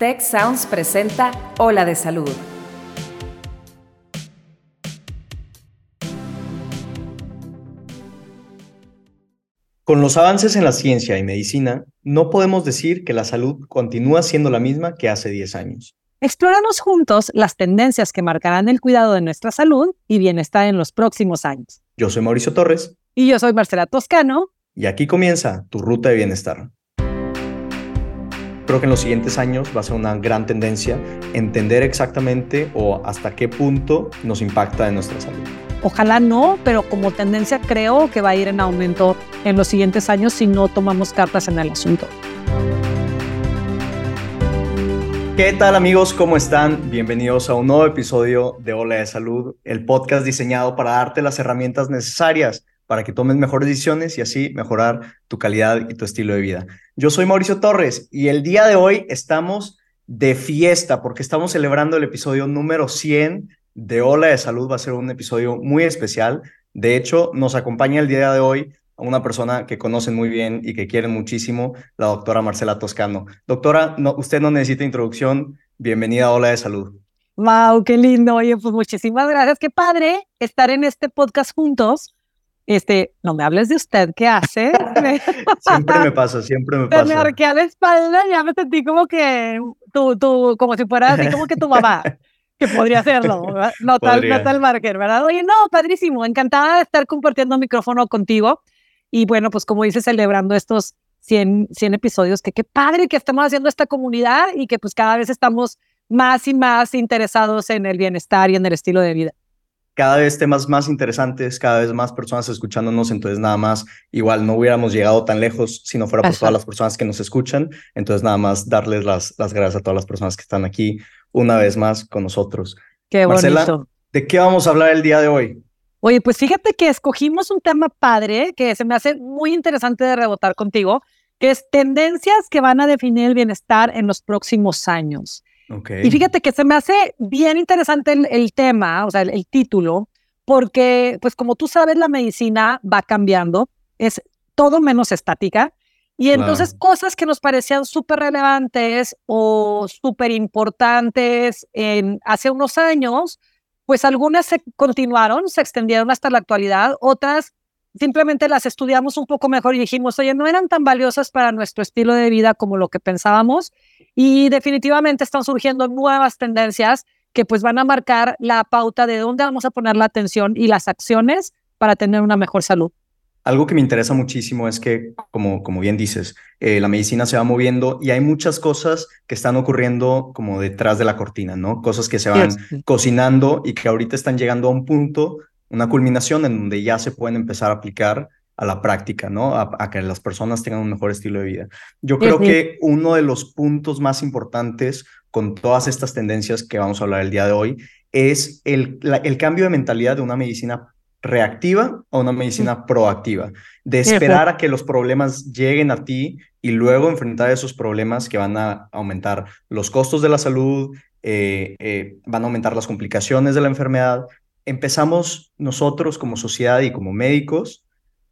Tech Sounds presenta Ola de Salud. Con los avances en la ciencia y medicina, no podemos decir que la salud continúa siendo la misma que hace 10 años. Exploramos juntos las tendencias que marcarán el cuidado de nuestra salud y bienestar en los próximos años. Yo soy Mauricio Torres. Y yo soy Marcela Toscano. Y aquí comienza tu ruta de bienestar. Creo que en los siguientes años va a ser una gran tendencia entender exactamente o hasta qué punto nos impacta en nuestra salud. Ojalá no, pero como tendencia creo que va a ir en aumento en los siguientes años si no tomamos cartas en el asunto. ¿Qué tal amigos? ¿Cómo están? Bienvenidos a un nuevo episodio de Ola de Salud, el podcast diseñado para darte las herramientas necesarias para que tomes mejores decisiones y así mejorar tu calidad y tu estilo de vida. Yo soy Mauricio Torres y el día de hoy estamos de fiesta porque estamos celebrando el episodio número 100 de Ola de Salud. Va a ser un episodio muy especial. De hecho, nos acompaña el día de hoy una persona que conocen muy bien y que quieren muchísimo, la doctora Marcela Toscano. Doctora, no, usted no necesita introducción. Bienvenida a Ola de Salud. Wow, qué lindo. Oye, pues muchísimas gracias. Qué padre estar en este podcast juntos este, no me hables de usted, ¿qué hace? siempre me pasa, siempre me pasa. Me arqué a la espalda, ya me sentí como que tú, tú, como si fuera así como que tu mamá, que podría hacerlo, no tal, no tal marker, ¿verdad? Oye, no, padrísimo, encantada de estar compartiendo micrófono contigo y bueno, pues como dices, celebrando estos 100, 100 episodios, que qué padre que estamos haciendo esta comunidad y que pues cada vez estamos más y más interesados en el bienestar y en el estilo de vida cada vez temas más interesantes, cada vez más personas escuchándonos, entonces nada más, igual no hubiéramos llegado tan lejos si no fuera por todas las personas que nos escuchan, entonces nada más darles las, las gracias a todas las personas que están aquí una vez más con nosotros. Qué bonito. ¿de qué vamos a hablar el día de hoy? Oye, pues fíjate que escogimos un tema padre que se me hace muy interesante de rebotar contigo, que es tendencias que van a definir el bienestar en los próximos años. Y fíjate que se me hace bien interesante el, tema, o sea, el, título, porque, pues como tú sabes, la medicina va cambiando, es todo menos estática. Y entonces cosas que nos parecían súper relevantes o súper importantes en, hace unos años, pues algunas se continuaron, se extendieron hasta la actualidad, otras simplemente las estudiamos un poco mejor y dijimos, oye, no eran tan valiosas para nuestro estilo de vida como lo que pensábamos y definitivamente están surgiendo nuevas tendencias que pues van a marcar la pauta de dónde vamos a poner la atención y las acciones para tener una mejor salud. Algo que me interesa muchísimo es que, como, como bien dices, eh, la medicina se va moviendo y hay muchas cosas que están ocurriendo como detrás de la cortina, ¿no? Cosas que se van cocinando y que ahorita están llegando a un punto una culminación en donde ya se pueden empezar a aplicar a la práctica, ¿no? A, que las personas tengan un mejor estilo de vida. Yo creo que uno de los puntos más importantes con todas estas tendencias que vamos a hablar el día de hoy es el, el cambio de mentalidad de una medicina reactiva a una medicina proactiva, de esperar a que los problemas lleguen a ti y luego enfrentar esos problemas que van a aumentar los costos de la salud, eh, eh, van a aumentar las complicaciones de la enfermedad, empezamos nosotros como sociedad y como médicos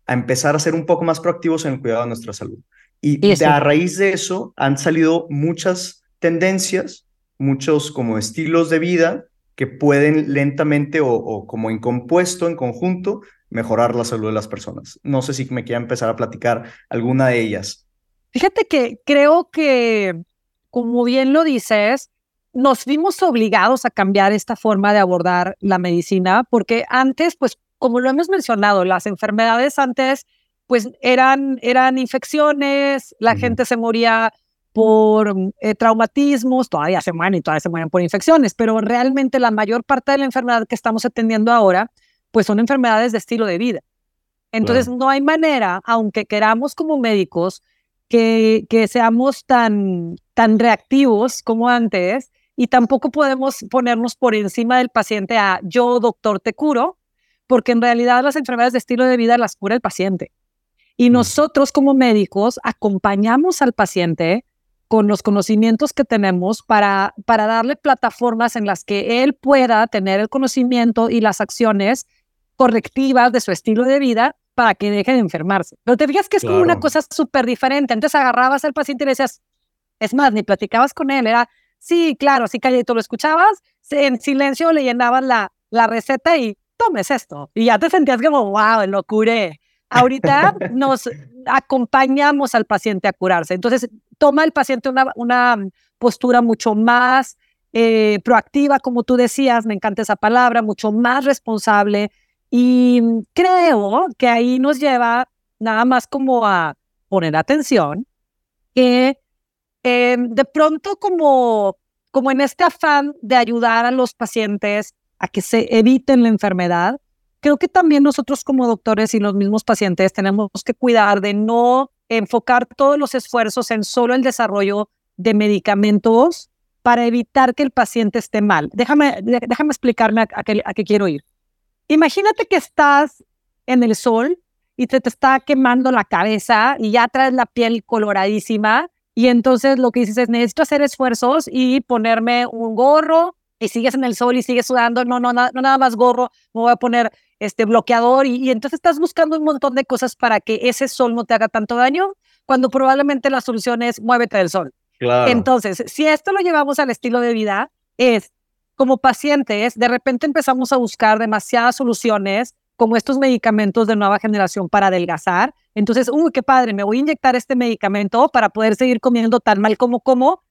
a empezar a ser un poco más proactivos en el cuidado de nuestra salud. Y a raíz de eso han salido muchas tendencias, muchos como estilos de vida que pueden lentamente o, como en compuesto, en conjunto, mejorar la salud de las personas. No sé si me quiera empezar a platicar alguna de ellas. Fíjate que creo que, como bien lo dices, nos vimos obligados a cambiar esta forma de abordar la medicina, porque antes, pues, como lo hemos mencionado, las enfermedades antes, pues, eran, eran infecciones, la gente se moría por eh, traumatismos, todavía se mueren y todavía se mueren por infecciones, pero realmente la mayor parte de la enfermedad que estamos atendiendo ahora, pues son enfermedades de estilo de vida. Entonces, no hay manera, aunque queramos como médicos, que, que seamos tan, tan reactivos como antes y tampoco podemos ponernos por encima del paciente a yo, doctor, te curo, porque en realidad las enfermedades de estilo de vida las cura el paciente. Y mm. nosotros como médicos acompañamos al paciente con los conocimientos que tenemos para, para darle plataformas en las que él pueda tener el conocimiento y las acciones correctivas de su estilo de vida para que deje de enfermarse. Pero te fijas que es como una cosa súper diferente. Antes agarrabas al paciente y le decías, Es más, ni platicabas con él, era, sí, claro, sí, calladito lo escuchabas, en silencio le llenabas la, la receta y tomes esto. Y ya te sentías como, wow, lo curé. Ahorita nos acompañamos al paciente a curarse. Entonces, toma el paciente una, una postura mucho más eh, proactiva, como tú decías, me encanta esa palabra, mucho más responsable. Y creo que ahí nos lleva nada más como a poner atención que eh, de pronto como, como en este afán de ayudar a los pacientes a que se eviten la enfermedad, creo que también nosotros como doctores y los mismos pacientes tenemos que cuidar de no enfocar todos los esfuerzos en solo el desarrollo de medicamentos para evitar que el paciente esté mal. Déjame, déjame explicarme a, qué, quiero ir. Imagínate que estás en el sol y te, te está quemando la cabeza y ya traes la piel coloradísima y entonces lo que dices es necesito hacer esfuerzos y ponerme un gorro y sigues en el sol y sigues sudando, no, no, no, nada más gorro, me voy a poner este bloqueador y, y, entonces estás buscando un montón de cosas para que ese sol no te haga tanto daño, cuando probablemente la solución es muévete del sol. Claro. Entonces, si esto lo llevamos al estilo de vida, es como pacientes, de repente empezamos a buscar demasiadas soluciones como estos medicamentos de nueva generación para adelgazar. Entonces, uy, qué padre, me voy a inyectar este medicamento para poder seguir comiendo tan mal como como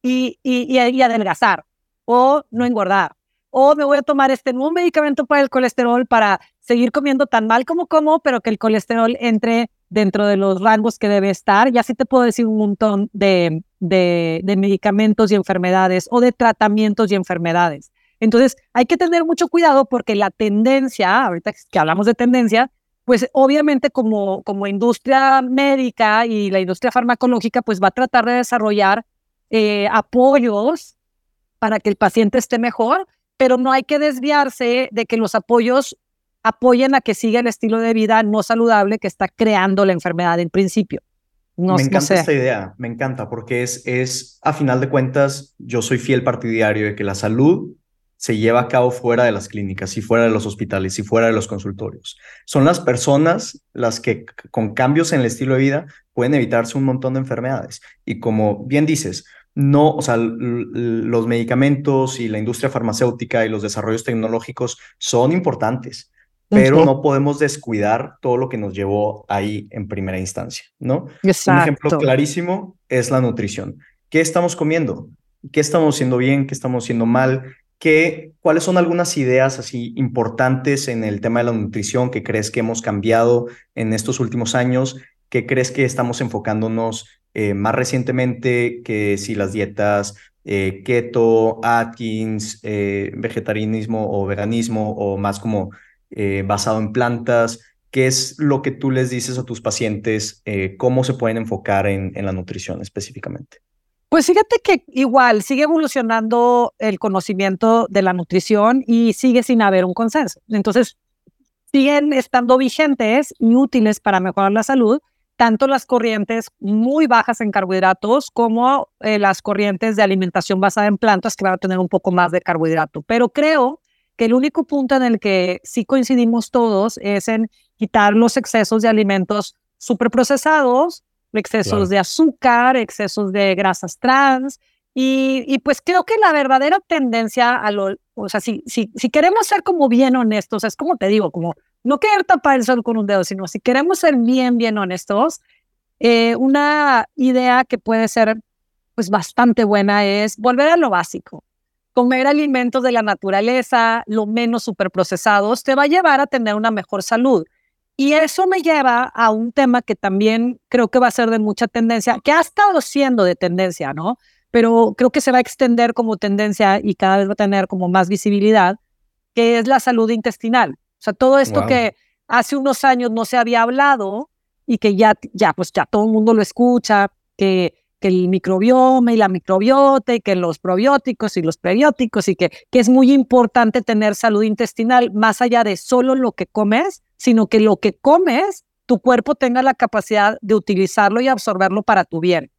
y, y, y adelgazar o no engordar. O me voy a tomar este nuevo medicamento para el colesterol para seguir comiendo tan mal como como, pero que el colesterol entre dentro de los rangos que debe estar. Y así te puedo decir un montón de, de, de medicamentos y enfermedades o de tratamientos y enfermedades. Entonces, hay que tener mucho cuidado porque la tendencia, ahorita que hablamos de tendencia, pues obviamente como, como industria médica y la industria farmacológica, pues va a tratar de desarrollar eh, apoyos para que el paciente esté mejor, pero no hay que desviarse de que los apoyos apoyen a que siga el estilo de vida no saludable que está creando la enfermedad en principio. me encanta esta idea, me encanta, porque es, es, a final de cuentas, yo soy fiel partidario de que la salud se lleva a cabo fuera de las clínicas y fuera de los hospitales y fuera de los consultorios. Son las personas las que con cambios en el estilo de vida pueden evitarse un montón de enfermedades. Y como bien dices, no, o sea, los medicamentos y la industria farmacéutica y los desarrollos tecnológicos son importantes, pero no podemos descuidar todo lo que nos llevó ahí en primera instancia, ¿no? Un ejemplo clarísimo es la nutrición. ¿Qué estamos comiendo? ¿Qué estamos haciendo bien? ¿Qué estamos haciendo mal? ¿Qué, ¿Cuáles son algunas ideas así importantes en el tema de la nutrición que crees que hemos cambiado en estos últimos años? ¿Qué crees que estamos enfocándonos eh, más recientemente que si las dietas eh, keto, Atkins, eh, vegetarianismo o veganismo o más como basado en plantas, ¿qué es lo que tú les dices a tus pacientes? ¿Cómo se pueden enfocar en, en la nutrición específicamente? Pues fíjate que igual sigue evolucionando el conocimiento de la nutrición y sigue sin haber un consenso. Entonces, siguen estando vigentes y útiles para mejorar la salud, tanto las corrientes muy bajas en carbohidratos como eh, las corrientes de alimentación basada en plantas que van a tener un poco más de carbohidrato. Pero creo que el único punto en el que sí coincidimos todos es en quitar los excesos de alimentos superprocesados, excesos de azúcar, excesos de grasas trans. Y, y, pues creo que la verdadera tendencia a lo, o sea, si, si, si queremos ser como bien honestos, es como te digo, como no querer tapar el sol con un dedo, sino si queremos ser bien, bien honestos, eh, una idea que puede ser pues bastante buena es volver a lo básico. Comer alimentos de la naturaleza, lo menos superprocesados, te va a llevar a tener una mejor salud. Y eso me lleva a un tema que también creo que va a ser de mucha tendencia, que ha estado siendo de tendencia, ¿no? Pero creo que se va a extender como tendencia y cada vez va a tener como más visibilidad, que es la salud intestinal. O sea, todo esto que hace unos años no se había hablado y que ya, ya, pues ya todo el mundo lo escucha, que, que el microbioma y la microbiota y que los probióticos y los prebióticos y que, que es muy importante tener salud intestinal más allá de solo lo que comes, sino que lo que comes, tu cuerpo tenga la capacidad de utilizarlo y absorberlo para tu bien.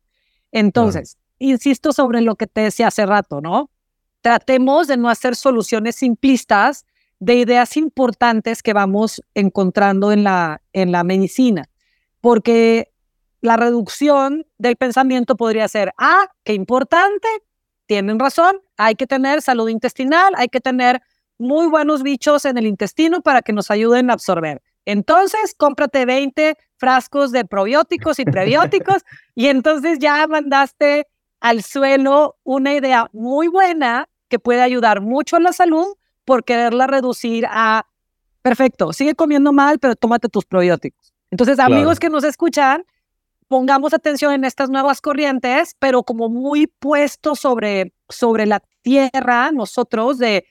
Entonces, insisto sobre lo que te decía hace rato, ¿no? Tratemos de no hacer soluciones simplistas de ideas importantes que vamos encontrando en la, en la medicina, porque la reducción del pensamiento podría ser, ah, qué importante, tienen razón, hay que tener salud intestinal, hay que tener muy buenos bichos en el intestino para que nos ayuden a absorber. Entonces, cómprate 20 frascos de probióticos y prebióticos y entonces ya mandaste al suelo una idea muy buena que puede ayudar mucho a la salud por quererla reducir a, perfecto, sigue comiendo mal, pero tómate tus probióticos. Entonces, amigos que nos escuchan, pongamos atención en estas nuevas corrientes, pero como muy puesto sobre, sobre la tierra, nosotros de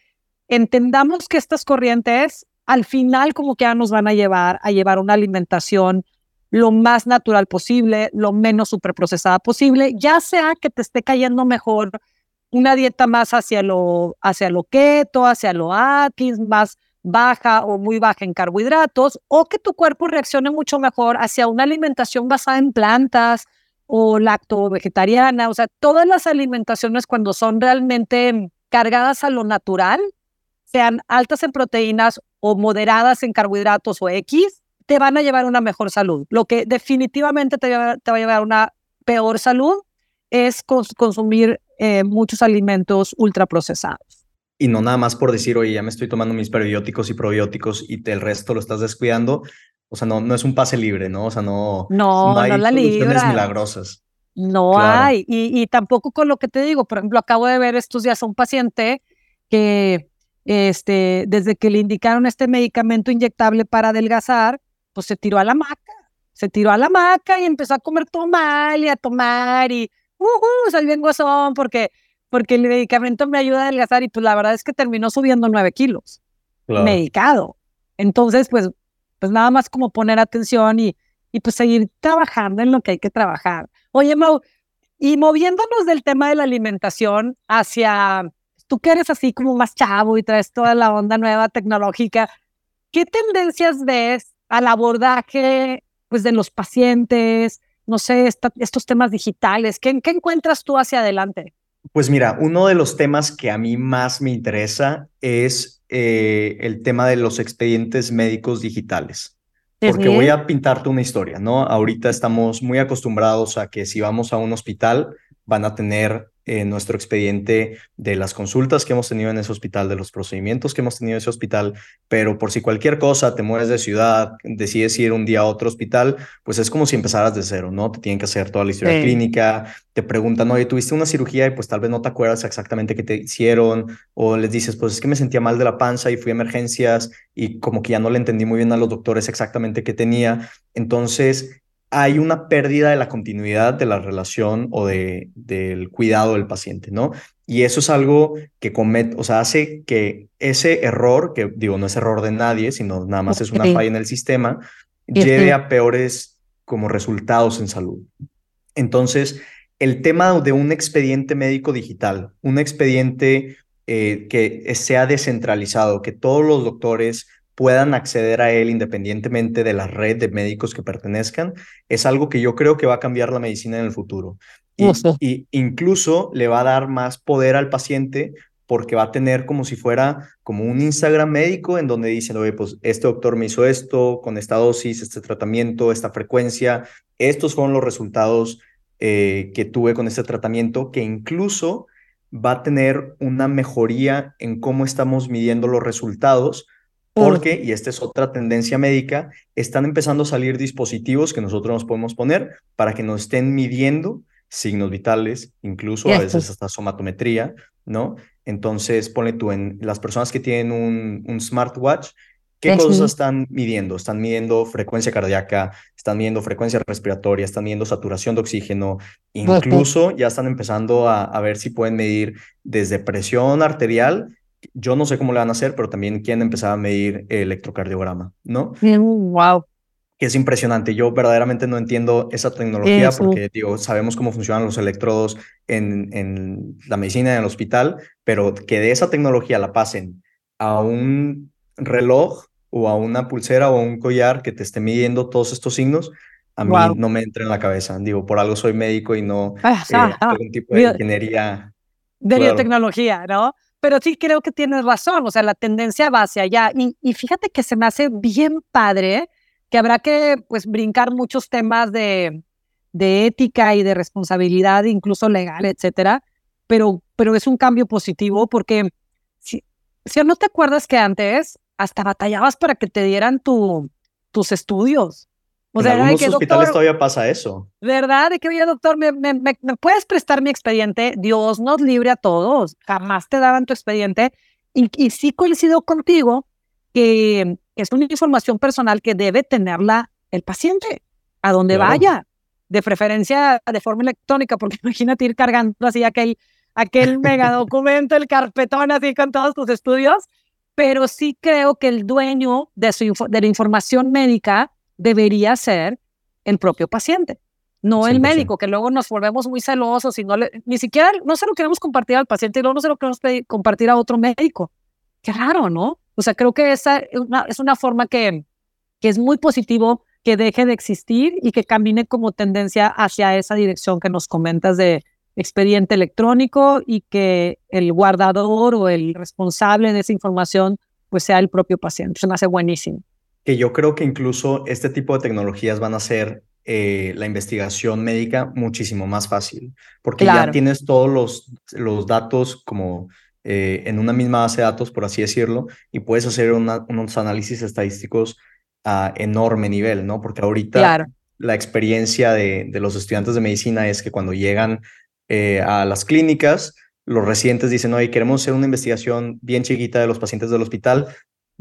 entendamos que estas corrientes al final como que ya nos van a llevar a llevar una alimentación lo más natural posible, lo menos superprocesada posible, ya sea que te esté cayendo mejor una dieta más hacia lo, hacia lo keto, hacia lo Atkins, más baja o muy baja en carbohidratos, o que tu cuerpo reaccione mucho mejor hacia una alimentación basada en plantas o lacto-vegetariana. O sea, todas las alimentaciones cuando son realmente cargadas a lo natural, sean altas en proteínas o moderadas en carbohidratos o X, te van a llevar a una mejor salud. Lo que definitivamente te va, a llevar a una peor salud es consumir eh, muchos alimentos ultraprocesados y no nada más por decir, oye, ya me estoy tomando mis prebióticos y probióticos y el resto lo estás descuidando. O sea, no, no es un pase libre, ¿no? O sea, no, no, hay la soluciones milagrosas. No hay. Y, y, tampoco con lo que te digo, por ejemplo, acabo de ver estos días a un paciente que este, desde que le indicaron este medicamento inyectable para adelgazar, pues se tiró a la maca. Se tiró a la maca y empezó a comer todo mal y a tomar y, uh, uh, salió bien guasón porque porque el medicamento me ayuda a adelgazar y pues la verdad es que terminó subiendo nueve kilos, medicado. Entonces, pues, pues nada más como poner atención y, y pues seguir trabajando en lo que hay que trabajar. Oye, Mau, y moviéndonos del tema de la alimentación hacia, tú que eres así como más chavo y traes toda la onda nueva tecnológica, ¿qué tendencias ves al abordaje pues de los pacientes? No sé, estos temas digitales, ¿qué, ¿qué encuentras tú hacia adelante? Pues mira, uno de los temas que a mí más me interesa es eh, el tema de los expedientes médicos digitales. Porque voy a pintarte una historia, ¿no? Ahorita estamos muy acostumbrados a que si vamos a un hospital van a tener eh, nuestro expediente de las consultas que hemos tenido en ese hospital, de los procedimientos que hemos tenido en ese hospital, pero por si cualquier cosa te mueves de ciudad, decides ir un día a otro hospital, pues es como si empezaras de cero, ¿no? Te tienen que hacer toda la historia clínica, te preguntan, oye, tuviste una cirugía y pues tal vez no te acuerdas exactamente qué te hicieron, o les dices, pues es que me sentía mal de la panza y fui a emergencias y como que ya no le entendí muy bien a los doctores exactamente qué tenía. Entonces, hay una pérdida de la continuidad de la relación o de, del cuidado del paciente, ¿no? Y eso es algo que comete, o sea, hace que ese error, que digo, no es error de nadie, sino nada más es una falla en el sistema, lleve a peores como resultados en salud. Entonces, el tema de un expediente médico digital, un expediente eh, que sea descentralizado, que todos los doctores puedan acceder a él independientemente de la red de médicos que pertenezcan, es algo que yo creo que va a cambiar la medicina en el futuro. Y, incluso le va a dar más poder al paciente porque va a tener como si fuera como un Instagram médico en donde dicen, oye, pues este doctor me hizo esto, con esta dosis, este tratamiento, esta frecuencia, estos fueron los resultados eh, que tuve con este tratamiento, que incluso va a tener una mejoría en cómo estamos midiendo los resultados, porque, y esta es otra tendencia médica, están empezando a salir dispositivos que nosotros nos podemos poner para que nos estén midiendo signos vitales, incluso a veces hasta somatometría, ¿no? Entonces, ponle tú en las personas que tienen un, un smartwatch, ¿qué cosas están midiendo? Están midiendo frecuencia cardíaca, están midiendo frecuencia respiratoria, están midiendo saturación de oxígeno, incluso ya están empezando a, a ver si pueden medir desde presión arterial yo no sé cómo le van a hacer, pero también quieren empezar a medir el electrocardiograma, ¿no? Wow. Que es impresionante. Yo verdaderamente no entiendo esa tecnología porque, digo, sabemos cómo funcionan los electrodos en, en la medicina en el hospital, pero que de esa tecnología la pasen a un reloj o a una pulsera o a un collar que te esté midiendo todos estos signos, a mí no me entra en la cabeza. Digo, por algo soy médico y no ah, eh, algún tipo de ingeniería. De biotecnología, ¿no? Pero sí creo que tienes razón, o sea, la tendencia va hacia allá. Y, fíjate que se me hace bien padre que habrá que pues brincar muchos temas de, de ética y de responsabilidad, incluso legal, etcétera, pero, pero es un cambio positivo porque si, si no te acuerdas que antes hasta batallabas para que te dieran tu, tus estudios. O en algunos hospitales todavía pasa eso. ¿Verdad? De que, oye, doctor, ¿me, me, me, puedes prestar mi expediente? Dios nos libre a todos. Jamás te daban tu expediente. Y, y sí coincido contigo que es una información personal que debe tenerla el paciente a donde vaya, de preferencia de forma electrónica, porque imagínate ir cargando así aquel, aquel mega documento, el carpetón así con todos tus estudios, pero sí creo que el dueño de, su, de la información médica debería ser el propio paciente, no el médico, que luego nos volvemos muy celosos y no ni siquiera no se lo queremos compartir al paciente y luego no se lo queremos compartir a otro médico. Qué raro, ¿no? O sea, creo que esa es una, es una forma que, que es muy positivo que deje de existir y que camine como tendencia hacia esa dirección que nos comentas de expediente electrónico y que el guardador o el responsable de esa información pues sea el propio paciente. Se me hace buenísimo. Que yo creo que incluso este tipo de tecnologías van a hacer eh, la investigación médica muchísimo más fácil, porque ya tienes todos los, los datos como eh, en una misma base de datos, por así decirlo, y puedes hacer unos análisis estadísticos a enorme nivel, ¿no? Porque ahorita la experiencia de, de, los estudiantes de medicina es que cuando llegan eh, a las clínicas, los residentes dicen, oye, queremos hacer una investigación bien chiquita de los pacientes del hospital,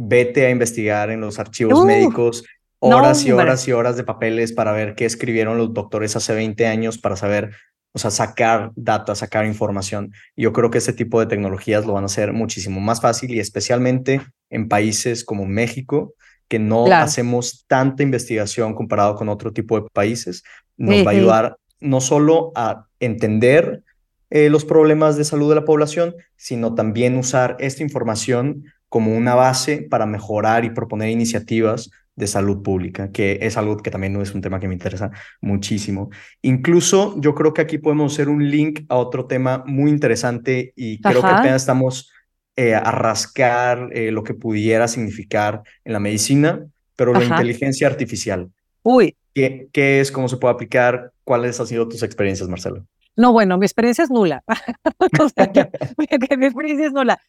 vete a investigar en los archivos médicos horas y horas y horas de papeles para ver qué escribieron los doctores hace 20 años para saber, o sea, sacar data, sacar información. Yo creo que este tipo de tecnologías lo van a hacer muchísimo más fácil y especialmente en países como México, que no hacemos tanta investigación comparado con otro tipo de países, nos va a ayudar no solo a entender eh, los problemas de salud de la población, sino también usar esta información como una base para mejorar y proponer iniciativas de salud pública, que es algo que también no es un tema que me interesa muchísimo. Incluso yo creo que aquí podemos hacer un link a otro tema muy interesante y creo que apenas estamos eh, a rascar eh, lo que pudiera significar en la medicina, pero la inteligencia artificial. Uy. ¿Qué, ¿Qué, es? ¿Cómo se puede aplicar? ¿Cuáles han sido tus experiencias, Marcelo? No, bueno, mi experiencia es nula. mi experiencia es nula.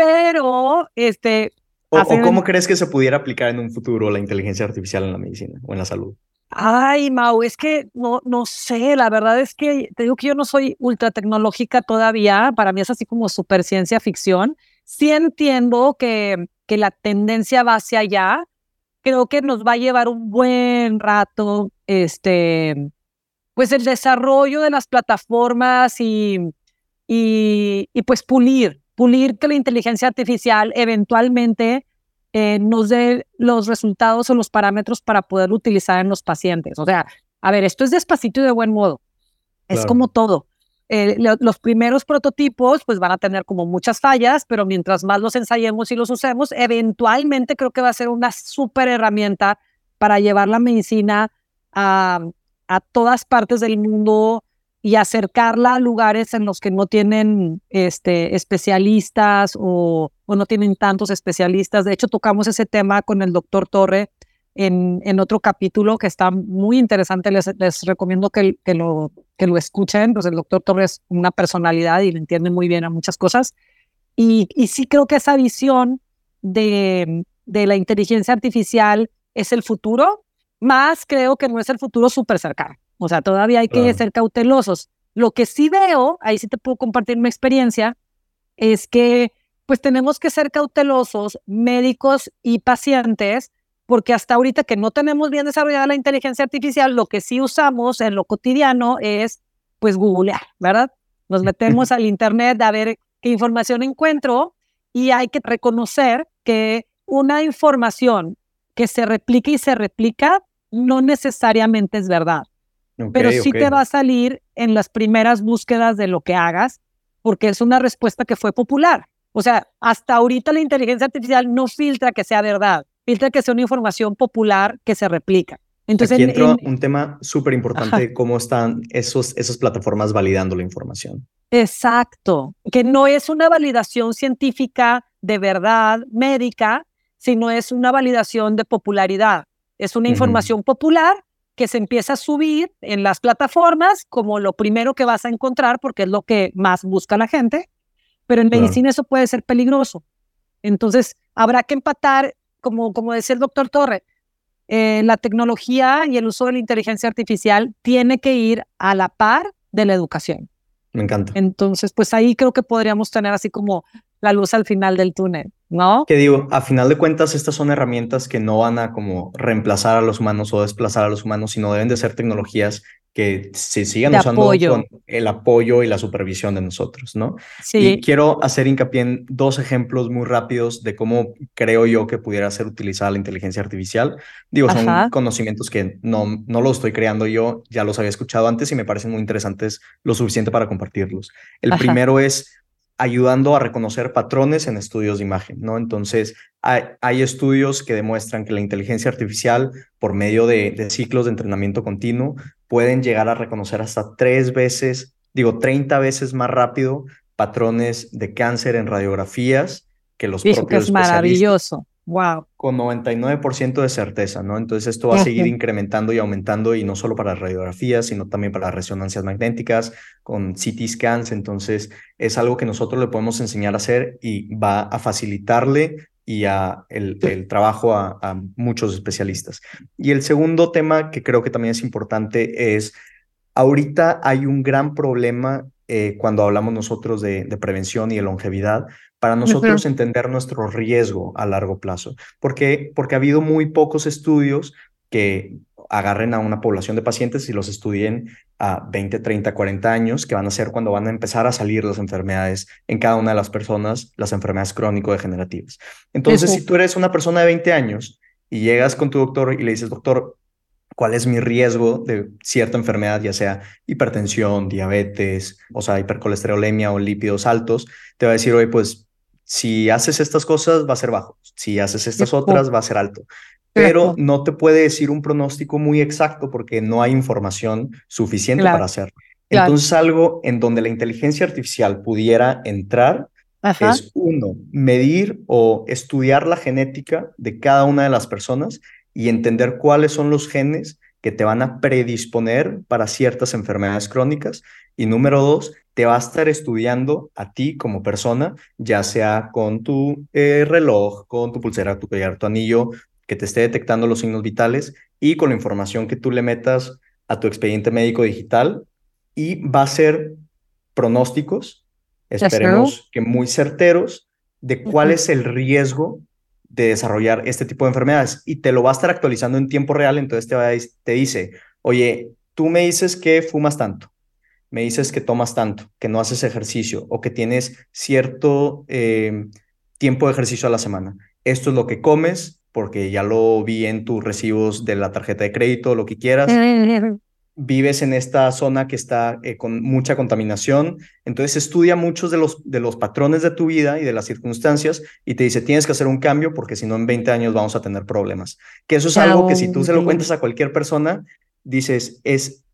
Pero, este... O, ¿O cómo crees que se pudiera aplicar en un futuro la inteligencia artificial en la medicina o en la salud? Ay, Mau, es que no, no sé, la verdad es que te digo que yo no soy ultra tecnológica todavía, para mí es así como super ciencia ficción. Sí entiendo que, que la tendencia va hacia allá, creo que nos va a llevar un buen rato, este, pues el desarrollo de las plataformas y, y, y pues pulir, pulir que la inteligencia artificial eventualmente eh, nos dé los resultados o los parámetros para poder utilizar en los pacientes. O sea, a ver, esto es despacito y de buen modo. Es como todo. Eh, los primeros prototipos pues van a tener como muchas fallas, pero mientras más los ensayemos y los usemos, eventualmente creo que va a ser una súper herramienta para llevar la medicina a, a todas partes del mundo y acercarla a lugares en los que no tienen este, especialistas o, o, no tienen tantos especialistas. De hecho, tocamos ese tema con el doctor Torre en, en otro capítulo que está muy interesante. Les, les recomiendo que, que, lo, que lo escuchen. Pues el doctor Torre es una personalidad y le entiende muy bien a muchas cosas. Y, y sí creo que esa visión de, de la inteligencia artificial es el futuro, más creo que no es el futuro súper cercano. O sea, todavía hay que ser cautelosos. Lo que sí veo, ahí sí te puedo compartir mi experiencia, es que pues tenemos que ser cautelosos, médicos y pacientes, porque hasta ahorita que no tenemos bien desarrollada la inteligencia artificial, lo que sí usamos en lo cotidiano es pues googlear, ¿verdad? Nos metemos al internet a ver qué información encuentro y hay que reconocer que una información que se replica y se replica no necesariamente es verdad pero sí te va a salir en las primeras búsquedas de lo que hagas, porque es una respuesta que fue popular. O sea, hasta ahorita la inteligencia artificial no filtra que sea verdad, filtra que sea una información popular que se replica. Entonces, Aquí entra un tema súper importante, cómo están esos, esas plataformas validando la información. Exacto, que no es una validación científica de verdad médica, sino es una validación de popularidad. Es una información popular que se empieza a subir en las plataformas como lo primero que vas a encontrar porque es lo que más busca la gente, pero en medicina eso puede ser peligroso. Entonces, habrá que empatar, como, como decía el doctor Torre, eh, la tecnología y el uso de la inteligencia artificial tiene que ir a la par de la educación. Me encanta. Entonces, pues ahí creo que podríamos tener así como la luz al final del túnel, ¿no? Que digo, a final de cuentas, estas son herramientas que no van a como reemplazar a los humanos o desplazar a los humanos, sino deben de ser tecnologías que se sigan usando con el apoyo y la supervisión de nosotros, ¿no? Sí. Y quiero hacer hincapié en dos ejemplos muy rápidos de cómo creo yo que pudiera ser utilizada la inteligencia artificial. Digo, son conocimientos que no, no los estoy creando yo, ya los había escuchado antes y me parecen muy interesantes lo suficiente para compartirlos. El primero es ayudando a reconocer patrones en estudios de imagen, ¿no? Entonces, hay, estudios que demuestran que la inteligencia artificial, por medio de, ciclos de entrenamiento continuo, pueden llegar a reconocer hasta tres veces, digo, 30 veces más rápido patrones de cáncer en radiografías que los propios que es maravilloso. Wow. Con 99% de certeza, ¿no? Entonces esto va a seguir incrementando y aumentando y no solo para radiografías, sino también para resonancias magnéticas, con CT scans. Entonces es algo que nosotros le podemos enseñar a hacer y va a facilitarle y a el, trabajo a, muchos especialistas. Y el segundo tema que creo que también es importante es, ahorita hay un gran problema eh, cuando hablamos nosotros de, de, prevención y de longevidad, para nosotros entender nuestro riesgo a largo plazo. ¿Por qué? Porque ha habido muy pocos estudios que agarren a una población de pacientes y los estudien a 20, 30, 40 años, que van a ser cuando van a empezar a salir las enfermedades en cada una de las personas, las enfermedades crónico-degenerativas. Entonces, si tú eres una persona de 20 años y llegas con tu doctor y le dices, doctor, cuál es mi riesgo de cierta enfermedad, ya sea hipertensión, diabetes, o sea, hipercolesterolemia o lípidos altos, te va a decir, oye, pues si haces estas cosas va a ser bajo, si haces estas otras va a ser alto, pero no te puede decir un pronóstico muy exacto porque no hay información suficiente para hacerlo. Entonces algo en donde la inteligencia artificial pudiera entrar es uno, medir o estudiar la genética de cada una de las personas y entender cuáles son los genes que te van a predisponer para ciertas enfermedades crónicas. Y número dos, te va a estar estudiando a ti como persona, ya sea con tu eh, reloj, con tu pulsera, tu collar, tu anillo, que te esté detectando los signos vitales y con la información que tú le metas a tu expediente médico digital. Y va a ser pronósticos, esperemos que muy certeros, de cuál es el riesgo de desarrollar este tipo de enfermedades y te lo va a estar actualizando en tiempo real, entonces te, te dice, oye, tú me dices que fumas tanto, me dices que tomas tanto, que no haces ejercicio o que tienes cierto eh, tiempo de ejercicio a la semana. Esto es lo que comes, porque ya lo vi en tus recibos de la tarjeta de crédito, lo que quieras. Vives en esta zona que está eh, con mucha contaminación, entonces estudia muchos de los, de los patrones de tu vida y de las circunstancias y te dice, tienes que hacer un cambio porque si no en 20 años vamos a tener problemas. Que eso es algo que si tú se lo cuentas a cualquier persona, dices, es,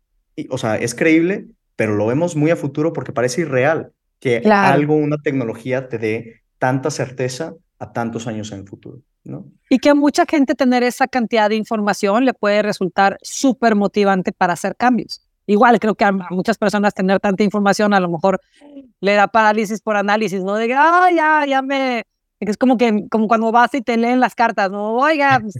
o sea, es creíble, pero lo vemos muy a futuro porque parece irreal que algo, una tecnología te dé tanta certeza a tantos años en el futuro, ¿no? Y que a mucha gente tener esa cantidad de información le puede resultar súper motivante para hacer cambios. Igual creo que a muchas personas tener tanta información a lo mejor le da parálisis por análisis, ¿no? De, ah, ya, ya me... Es como que como cuando vas y te leen las cartas, ¿no? Oiga, pues,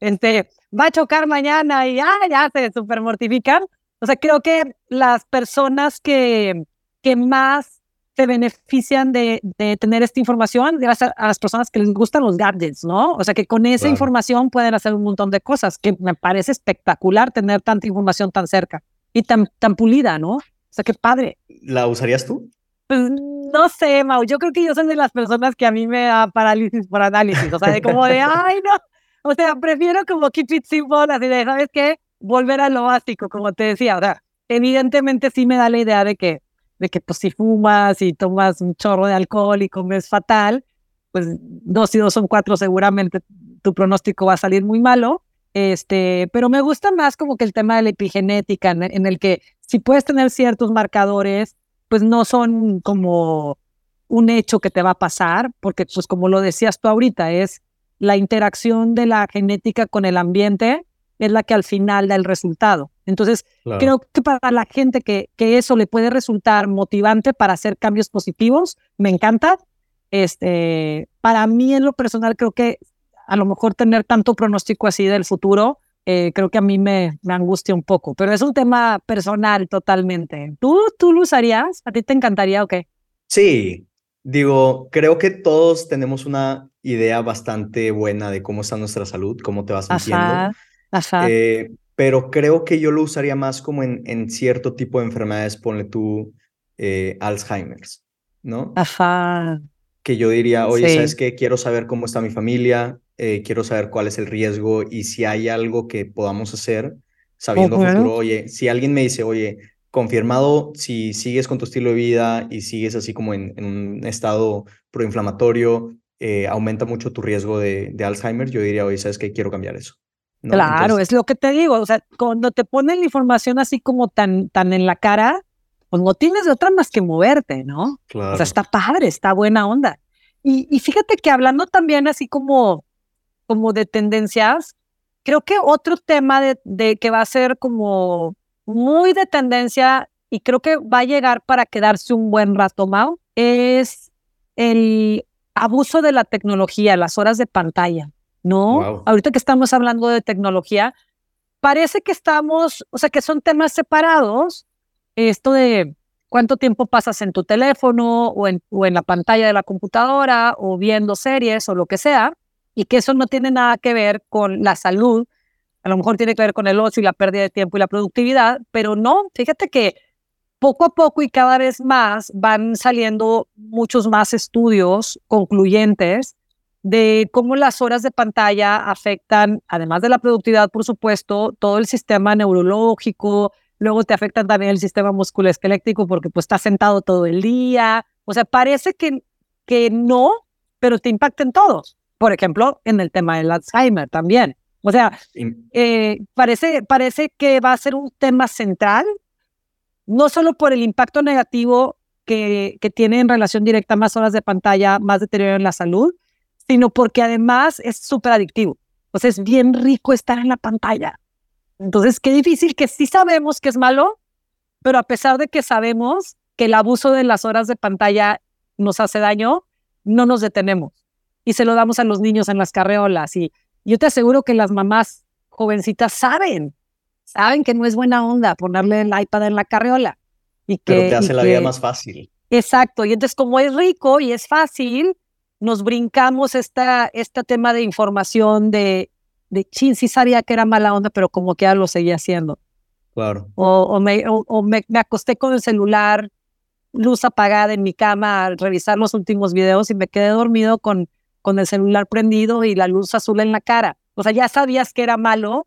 este, va a chocar mañana y ah, ya se súper mortifican o sea, creo que las personas que, que más se benefician de, de, tener esta información gracias a las personas que les gustan los gadgets, ¿no? O sea, que con esa información pueden hacer un montón de cosas, que me parece espectacular tener tanta información tan cerca y tan, tan pulida, ¿no? O sea, qué padre. ¿La usarías tú? Pues no sé, Mau, yo creo que yo soy de las personas que a mí me da parálisis por análisis, o sea, de como de, ay, no, o sea, prefiero como keep it simple, así de, ¿sabes qué? volver a lo básico, como te decía. O sea, evidentemente sí me da la idea de que, de que pues, si fumas y tomas un chorro de alcohol y comes fatal, pues dos y dos son cuatro, seguramente tu pronóstico va a salir muy malo. Este, pero me gusta más como que el tema de la epigenética, en, el que si puedes tener ciertos marcadores, pues no son como un hecho que te va a pasar, porque pues como lo decías tú ahorita, es la interacción de la genética con el ambiente es la que al final da el resultado. Entonces, creo que para la gente que, que eso le puede resultar motivante para hacer cambios positivos, me encanta. Este, para mí en lo personal creo que a lo mejor tener tanto pronóstico así del futuro, eh, creo que a mí me, me angustia un poco, pero es un tema personal totalmente. ¿Tú, tú lo usarías? ¿A ti te encantaría o qué? Sí, digo, creo que todos tenemos una idea bastante buena de cómo está nuestra salud, cómo te vas sintiendo. Ajá, eh, pero creo que yo lo usaría más como en, en cierto tipo de enfermedades, ponle tú eh, Alzheimer's, ¿no? Ajá. Que yo diría, oye, ¿sabes qué? Quiero saber cómo está mi familia, eh, quiero saber cuál es el riesgo y si hay algo que podamos hacer sabiendo futuro, oye, si alguien me dice, oye, confirmado, si sigues con tu estilo de vida y sigues así como en, un estado proinflamatorio, eh, aumenta mucho tu riesgo de, de, Alzheimer, yo diría, oye, ¿sabes qué? Quiero cambiar eso. Claro, es lo que te digo, o sea, cuando te ponen la información así como tan, tan en la cara, pues no tienes de otra más que moverte, ¿no? Claro. O sea, está padre, está buena onda. Y, y fíjate que hablando también así como como de tendencias, creo que otro tema de, de, que va a ser como muy de tendencia y creo que va a llegar para quedarse un buen rato, Mau, es el abuso de la tecnología, las horas de pantalla, ¿no? Ahorita que estamos hablando de tecnología, parece que estamos, o sea, que son temas separados, esto de cuánto tiempo pasas en tu teléfono o en, o en la pantalla de la computadora o viendo series o lo que sea, y que eso no tiene nada que ver con la salud, a lo mejor tiene que ver con el ocio y la pérdida de tiempo y la productividad, pero no, fíjate que poco a poco y cada vez más van saliendo muchos más estudios concluyentes de cómo las horas de pantalla afectan, además de la productividad, por supuesto, todo el sistema neurológico, luego te afectan también el sistema musculoesquelético porque pues estás sentado todo el día, o sea, parece que, que no, pero te impactan todos por ejemplo, en el tema del Alzheimer también. O sea, eh, parece, parece que va a ser un tema central, no solo por el impacto negativo que, que tiene en relación directa más horas de pantalla, más deterioro en la salud, sino porque además es súper adictivo. O sea, es bien rico estar en la pantalla. Entonces, qué difícil que sí sabemos que es malo, pero a pesar de que sabemos que el abuso de las horas de pantalla nos hace daño, no nos detenemos y se lo damos a los niños en las carreolas. Y yo te aseguro que las mamás jovencitas saben, saben que no es buena onda ponerle el iPad en la carreola. Y que, Pero te hace la vida más fácil. Exacto. Y entonces, como es rico y es fácil, nos brincamos esta, este tema de información de, de chin, sí sabía que era mala onda, pero como que ya lo seguía haciendo. Claro. O, me, o, me, me, acosté con el celular, luz apagada en mi cama, a revisar los últimos videos y me quedé dormido con con el celular prendido y la luz azul en la cara. O sea, ya sabías que era malo,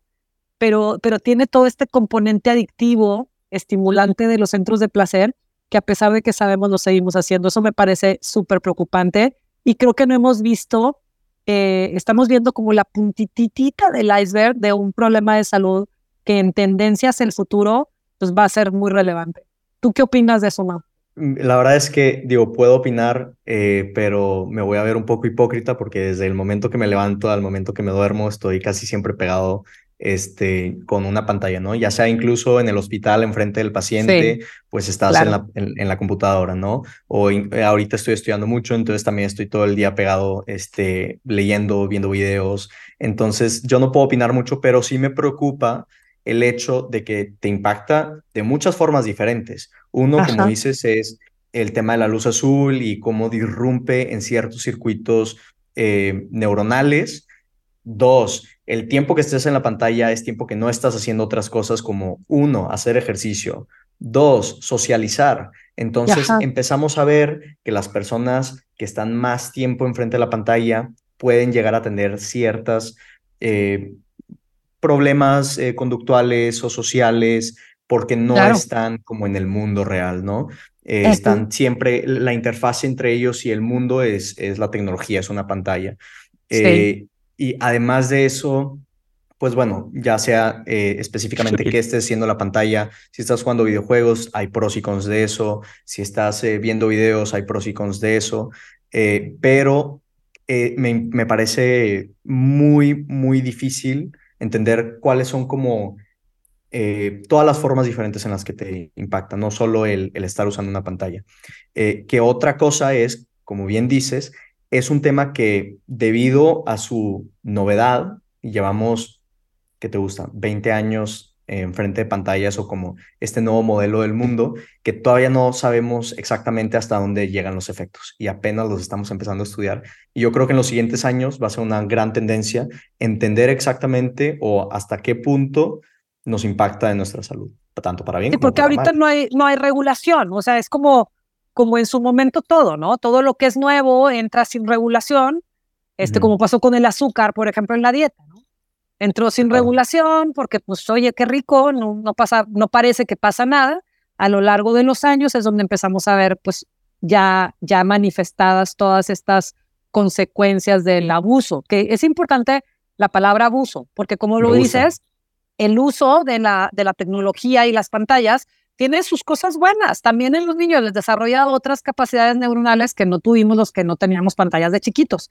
pero, pero tiene todo este componente adictivo, estimulante de los centros de placer, que a pesar de que sabemos lo seguimos haciendo. Eso me parece súper preocupante y creo que no hemos visto, eh, estamos viendo como la puntitita del iceberg de un problema de salud que en tendencias el futuro pues va a ser muy relevante. ¿Tú qué opinas de eso, Mau? La verdad es que, digo, puedo opinar, eh, pero me voy a ver un poco hipócrita porque desde el momento que me levanto al momento que me duermo estoy casi siempre pegado este, con una pantalla, ¿no? Ya sea incluso en el hospital, enfrente del paciente, pues estás en, la, en, la, computadora, ¿no? O eh, ahorita estoy estudiando mucho, entonces también estoy todo el día pegado, este, leyendo, viendo videos. Entonces, yo no puedo opinar mucho, pero sí me preocupa el hecho de que te impacta de muchas formas diferentes. Uno, como dices, es el tema de la luz azul y cómo disrumpe en ciertos circuitos eh, neuronales. Dos, el tiempo que estés en la pantalla es tiempo que no estás haciendo otras cosas como, uno, hacer ejercicio. Dos, socializar. Entonces empezamos a ver que las personas que están más tiempo enfrente de la pantalla pueden llegar a tener ciertas eh, problemas eh, conductuales o sociales porque no están como en el mundo real, ¿no? Eh, están siempre, la interfaz entre ellos y el mundo es, es la tecnología, es una pantalla. Eh, y además de eso, pues bueno, ya sea específicamente qué estés haciendo la pantalla, si estás jugando videojuegos, hay pros y cons de eso, si estás viendo videos, hay pros y cons de eso, pero me, me, parece muy, muy difícil Entender cuáles son como eh, todas las formas diferentes en las que te impacta, no solo el, el estar usando una pantalla. Eh, que otra cosa es, como bien dices, es un tema que debido a su novedad, llevamos, ¿qué te gusta? 20 años enfrente de pantallas o como este nuevo modelo del mundo que todavía no sabemos exactamente hasta dónde llegan los efectos y apenas los estamos empezando a estudiar. Y yo creo que en los siguientes años va a ser una gran tendencia entender exactamente o hasta qué punto nos impacta en nuestra salud, tanto para bien sí, como porque para ahorita mal. no hay, no hay regulación, o sea, es como, como en su momento todo, ¿no? Todo lo que es nuevo entra sin regulación, este, como pasó con el azúcar, por ejemplo, en la dieta, ¿no? Entró sin Claro. regulación porque, pues, oye, qué rico, no, no, pasa, no parece que pasa nada. A lo largo de los años es donde empezamos a ver, pues, ya, ya manifestadas todas estas consecuencias del abuso, que es importante la palabra abuso, porque como lo dices, el uso de la, de la tecnología y las pantallas tiene sus cosas buenas. También en los niños les desarrolla otras capacidades neuronales que no tuvimos los que no teníamos pantallas de chiquitos.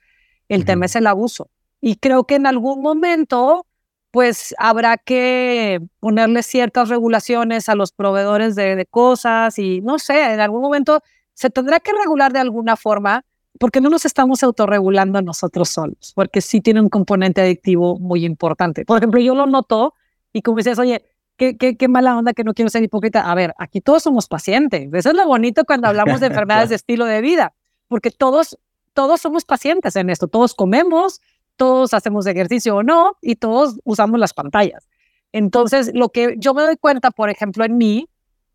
El tema es el abuso. Y creo que en algún momento, pues habrá que ponerle ciertas regulaciones a los proveedores de, de cosas y no sé, en algún momento se tendrá que regular de alguna forma porque no nos estamos autorregulando nosotros solos, porque sí tiene un componente adictivo muy importante. Por ejemplo, yo lo noto y como dices, oye, qué, qué, qué mala onda que no quiero ser hipócrita. A ver, aquí todos somos pacientes. Eso es lo bonito cuando hablamos de enfermedades de estilo de vida, porque todos, todos somos pacientes en esto. Todos comemos, todos hacemos ejercicio o no, y todos usamos las pantallas. Entonces, lo que yo me doy cuenta, por ejemplo, en mí,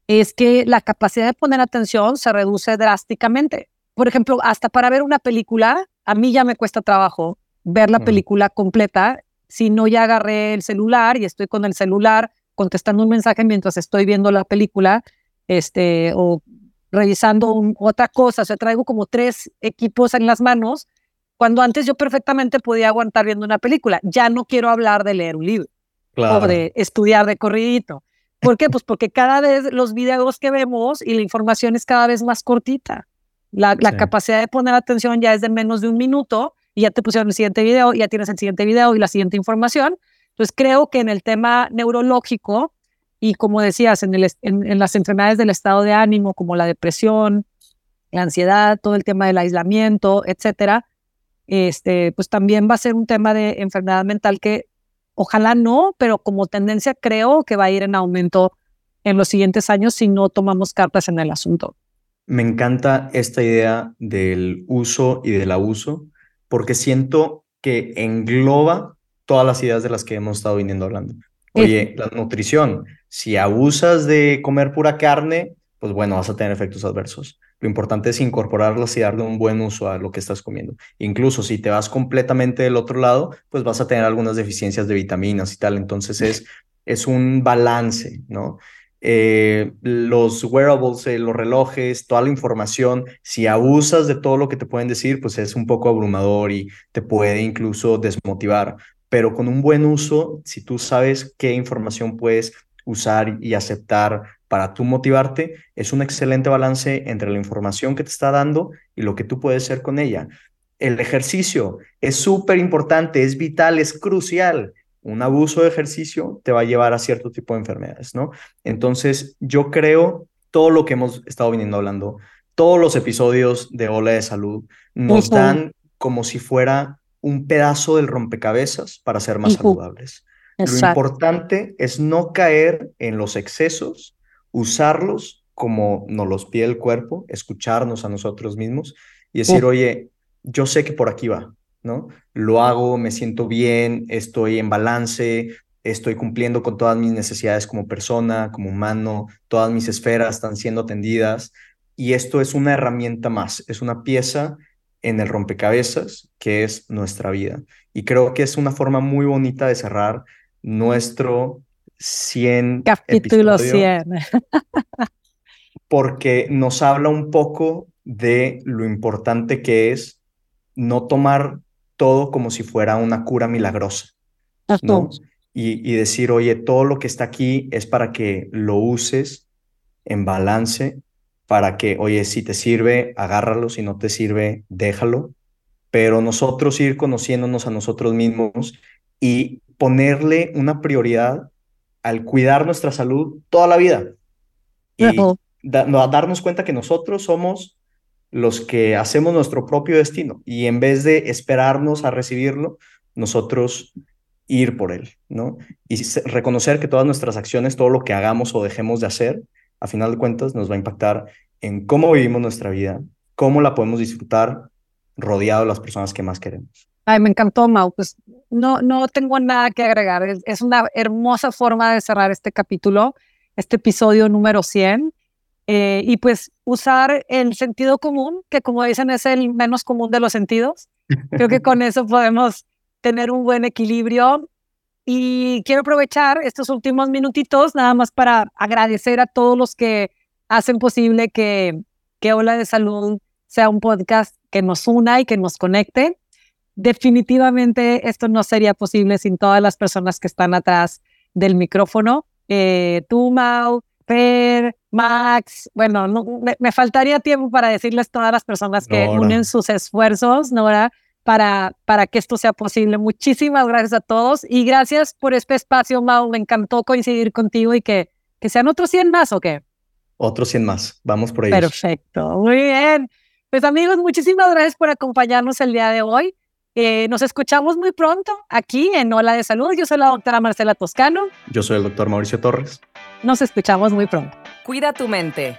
es que la capacidad de poner atención se reduce drásticamente. Por ejemplo, hasta para ver una película, a mí ya me cuesta trabajo ver la Mm. película completa si no ya agarré el celular y estoy con el celular contestando un mensaje mientras estoy viendo la película, este, o revisando un- otra cosa, o sea, traigo como tres equipos en las manos, cuando antes yo perfectamente podía aguantar viendo una película. Ya no quiero hablar de leer un libro Claro. o de estudiar de corridito. ¿Por qué? Pues porque cada vez los videos que vemos y la información es cada vez más cortita. La, la Sí. capacidad de poner atención ya es de menos de un minuto y ya te pusieron el siguiente video, ya tienes el siguiente video y la siguiente información. Entonces creo que en el tema neurológico y como decías, en, el, en las enfermedades del estado de ánimo como la depresión, la ansiedad, todo el tema del aislamiento, etcétera, este, pues también va a ser un tema de enfermedad mental que ojalá no, pero como tendencia creo que va a ir en aumento en los siguientes años si no tomamos cartas en el asunto. Me encanta esta idea del uso y del abuso, porque siento que engloba todas las ideas de las que hemos estado viniendo hablando. Oye, la nutrición, si abusas de comer pura carne, pues bueno, vas a tener efectos adversos. Lo importante es incorporarlas y darle un buen uso a lo que estás comiendo. Incluso si te vas completamente del otro lado, pues vas a tener algunas deficiencias de vitaminas y tal. Entonces es, es un balance, ¿no? Eh, los wearables, eh, los relojes, toda la información, si abusas de todo lo que te pueden decir, pues es un poco abrumador y te puede incluso desmotivar. Pero con un buen uso, si tú sabes qué información puedes usar y aceptar para tú motivarte, es un excelente balance entre la información que te está dando y lo que tú puedes hacer con ella. El ejercicio es súper importante, es vital, es crucial. Un abuso de ejercicio te va a llevar a cierto tipo de enfermedades, ¿no? Entonces, yo creo todo lo que hemos estado viniendo hablando, todos los episodios de Ola de Salud nos Ujú. dan como si fuera un pedazo del rompecabezas para ser más saludables. Lo importante es no caer en los excesos, usarlos como nos los pide el cuerpo, escucharnos a nosotros mismos y decir, oye, yo sé que por aquí va, ¿no? Lo hago, me siento bien, estoy en balance, estoy cumpliendo con todas mis necesidades como persona, como humano, todas mis esferas están siendo atendidas y esto es una herramienta más, es una pieza en el rompecabezas que es nuestra vida. Y creo que es una forma muy bonita de cerrar nuestro 100 Capítulo episodio 100. porque nos habla un poco de lo importante que es no tomar todo como si fuera una cura milagrosa, ¿no? Ujú. Y, y decir, oye, todo lo que está aquí es para que lo uses en balance, para que, oye, si te sirve, agárralo, si no te sirve, déjalo, pero nosotros ir conociéndonos a nosotros mismos y ponerle una prioridad al cuidar nuestra salud toda la vida. Y darnos cuenta que nosotros somos los que hacemos nuestro propio destino y en vez de esperarnos a recibirlo, nosotros ir por él, ¿no? Y reconocer que todas nuestras acciones, todo lo que hagamos o dejemos de hacer, a final de cuentas nos va a impactar en cómo vivimos nuestra vida, cómo la podemos disfrutar rodeado de las personas que más queremos. Ay, me encantó, Mau. Pues no, no tengo nada que agregar. Es, una hermosa forma de cerrar este capítulo, este episodio número 100. Eh, y pues usar el sentido común, que como dicen es el menos común de los sentidos. Creo que con eso podemos tener un buen equilibrio. Y quiero aprovechar estos últimos minutitos nada más para agradecer a todos los que hacen posible que, que Ola de Salud sea un podcast que nos una y que nos conecte. Definitivamente esto no sería posible sin todas las personas que están atrás del micrófono. Eh, tú, Mau, Per, Max, bueno, me, faltaría tiempo para decirles todas las personas que unen sus esfuerzos, Nora, para, para que esto sea posible. Muchísimas gracias a todos y gracias por este espacio, Mau. Me encantó coincidir contigo y que, que sean otros 100 más o qué. Otros 100 más. Vamos por ahí. Perfecto. Muy bien. Pues amigos, muchísimas gracias por acompañarnos el día de hoy. Eh, nos escuchamos muy pronto aquí en Hola de Salud. Yo soy la doctora Marcela Toscano. Yo soy el doctor Mauricio Torres. Nos escuchamos muy pronto. Cuida tu mente.